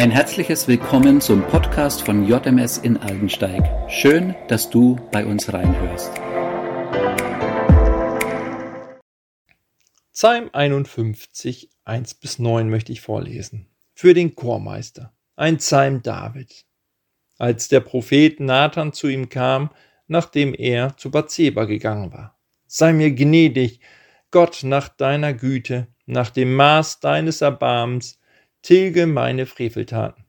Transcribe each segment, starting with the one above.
Ein herzliches Willkommen zum Podcast von JMS in Aldensteig. Schön, dass du bei uns reinhörst. Psalm 51, 1 bis 9 möchte ich vorlesen. Für den Chormeister. Ein Psalm David. Als der Prophet Nathan zu ihm kam, nachdem er zu Bathseba gegangen war. Sei mir gnädig, Gott, nach deiner Güte, nach dem Maß deines Erbarmens, tilge meine Freveltaten.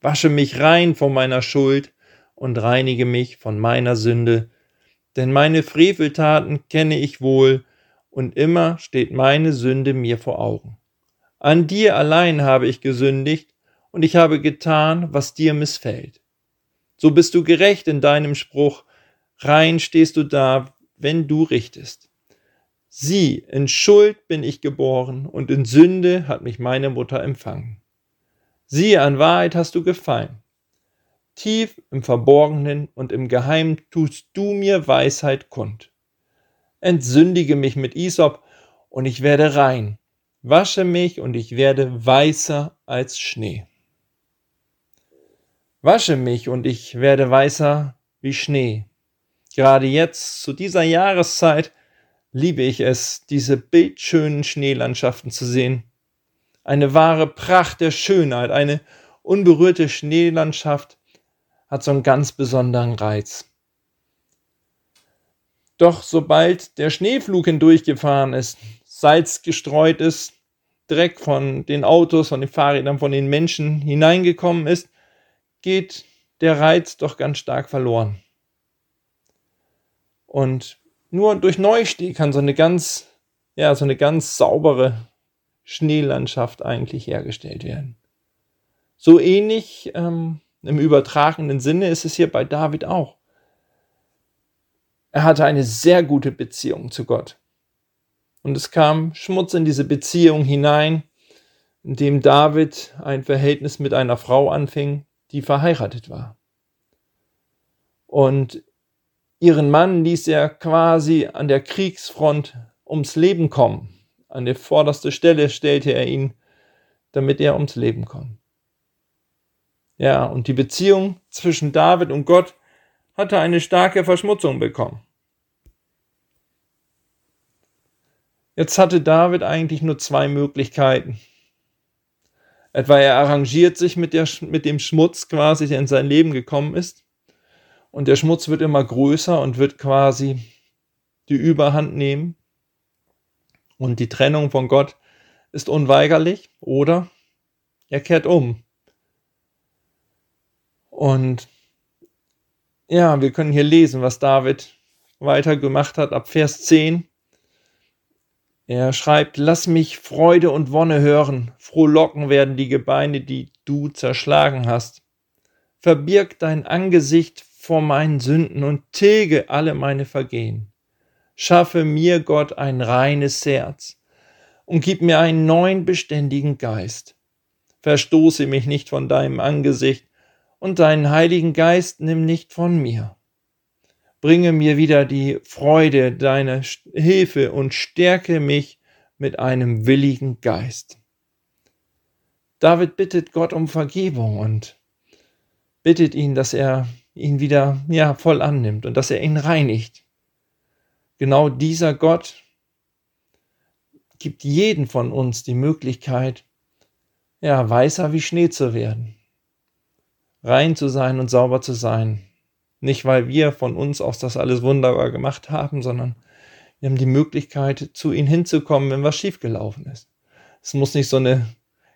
Wasche mich rein von meiner Schuld und reinige mich von meiner Sünde, denn meine Freveltaten kenne ich wohl, und immer steht meine Sünde mir vor Augen. An dir allein habe ich gesündigt, und ich habe getan, was dir missfällt. So bist du gerecht in deinem Spruch, rein stehst du da, wenn du richtest. Sieh, in Schuld bin ich geboren und in Sünde hat mich meine Mutter empfangen. Siehe, an Wahrheit hast du gefallen. Tief im Verborgenen und im Geheimen tust du mir Weisheit kund. Entsündige mich mit Isop und ich werde rein. Wasche mich und ich werde weißer als Schnee. Wasche mich und ich werde weißer wie Schnee. Gerade jetzt, zu dieser Jahreszeit, liebe ich es, diese bildschönen Schneelandschaften zu sehen. Eine wahre Pracht der Schönheit, eine unberührte Schneelandschaft hat so einen ganz besonderen Reiz. Doch sobald der Schneeflug hindurchgefahren ist, Salz gestreut ist, Dreck von den Autos, von den Fahrrädern, von den Menschen hineingekommen ist, geht der Reiz doch ganz stark verloren. Und nur durch Neusteh kann so eine ganz, ja, so eine ganz saubere Schneelandschaft eigentlich hergestellt werden. So ähnlich ähm, im übertragenen Sinne ist es hier bei David auch. Er hatte eine sehr gute Beziehung zu Gott. Und es kam Schmutz in diese Beziehung hinein, indem David ein Verhältnis mit einer Frau anfing, die verheiratet war. Und Ihren Mann ließ er quasi an der Kriegsfront ums Leben kommen. An der vorderste Stelle stellte er ihn, damit er ums Leben kommt. Ja, und die Beziehung zwischen David und Gott hatte eine starke Verschmutzung bekommen. Jetzt hatte David eigentlich nur zwei Möglichkeiten. Etwa er arrangiert sich mit, der, mit dem Schmutz quasi, der in sein Leben gekommen ist, und der Schmutz wird immer größer und wird quasi die Überhand nehmen. Und die Trennung von Gott ist unweigerlich oder er kehrt um. Und ja, wir können hier lesen, was David weiter gemacht hat ab Vers 10. Er schreibt, lass mich Freude und Wonne hören, frohlocken werden die Gebeine, die du zerschlagen hast. Verbirg dein Angesicht vor meinen Sünden und tilge alle meine Vergehen. Schaffe mir, Gott, ein reines Herz und gib mir einen neuen beständigen Geist. Verstoße mich nicht von deinem Angesicht und deinen Heiligen Geist nimm nicht von mir. Bringe mir wieder die Freude deiner Hilfe und stärke mich mit einem willigen Geist. David bittet Gott um Vergebung und bittet ihn, dass er ihn wieder ja, voll annimmt und dass er ihn reinigt. Genau dieser Gott gibt jeden von uns die Möglichkeit, ja, weißer wie Schnee zu werden, rein zu sein und sauber zu sein. Nicht, weil wir von uns aus das alles wunderbar gemacht haben, sondern wir haben die Möglichkeit, zu ihm hinzukommen, wenn was schiefgelaufen ist. Es muss nicht so eine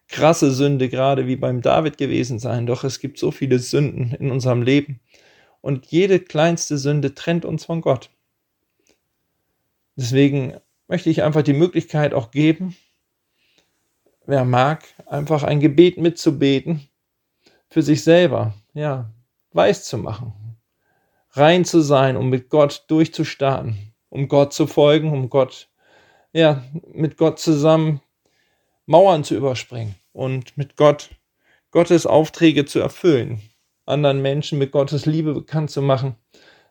krasse Sünde gerade wie beim David gewesen sein, doch es gibt so viele Sünden in unserem Leben und jede kleinste Sünde trennt uns von Gott. Deswegen möchte ich einfach die Möglichkeit auch geben, wer mag, einfach ein Gebet mitzubeten, für sich selber, ja, weiß zu machen, rein zu sein, um mit Gott durchzustarten, um Gott zu folgen, um Gott, ja, mit Gott zusammen Mauern zu überspringen und mit Gott Gottes Aufträge zu erfüllen, anderen Menschen mit Gottes Liebe bekannt zu machen.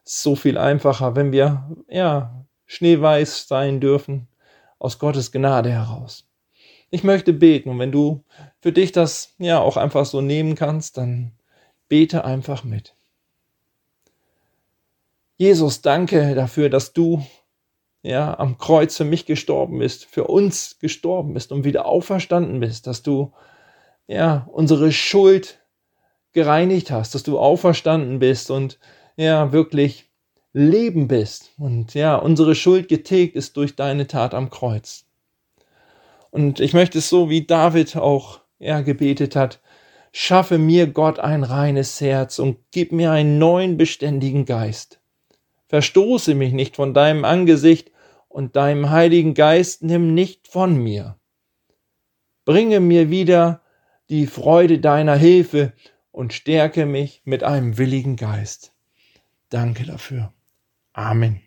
Ist so viel einfacher, wenn wir ja schneeweiß sein dürfen aus Gottes Gnade heraus. Ich möchte beten und wenn du für dich das ja auch einfach so nehmen kannst, dann bete einfach mit. Jesus, danke dafür, dass du ja am Kreuz für mich gestorben bist, für uns gestorben bist und wieder auferstanden bist, dass du ja unsere Schuld gereinigt hast, dass du auferstanden bist und ja wirklich Leben bist und ja unsere Schuld getilgt ist durch deine Tat am Kreuz. Und ich möchte es so wie David auch ja gebetet hat, schaffe mir Gott ein reines Herz und gib mir einen neuen beständigen Geist. Verstoße mich nicht von deinem Angesicht und deinem Heiligen Geist nimm nicht von mir. Bringe mir wieder die Freude deiner Hilfe und stärke mich mit einem willigen Geist. Danke dafür. Amen.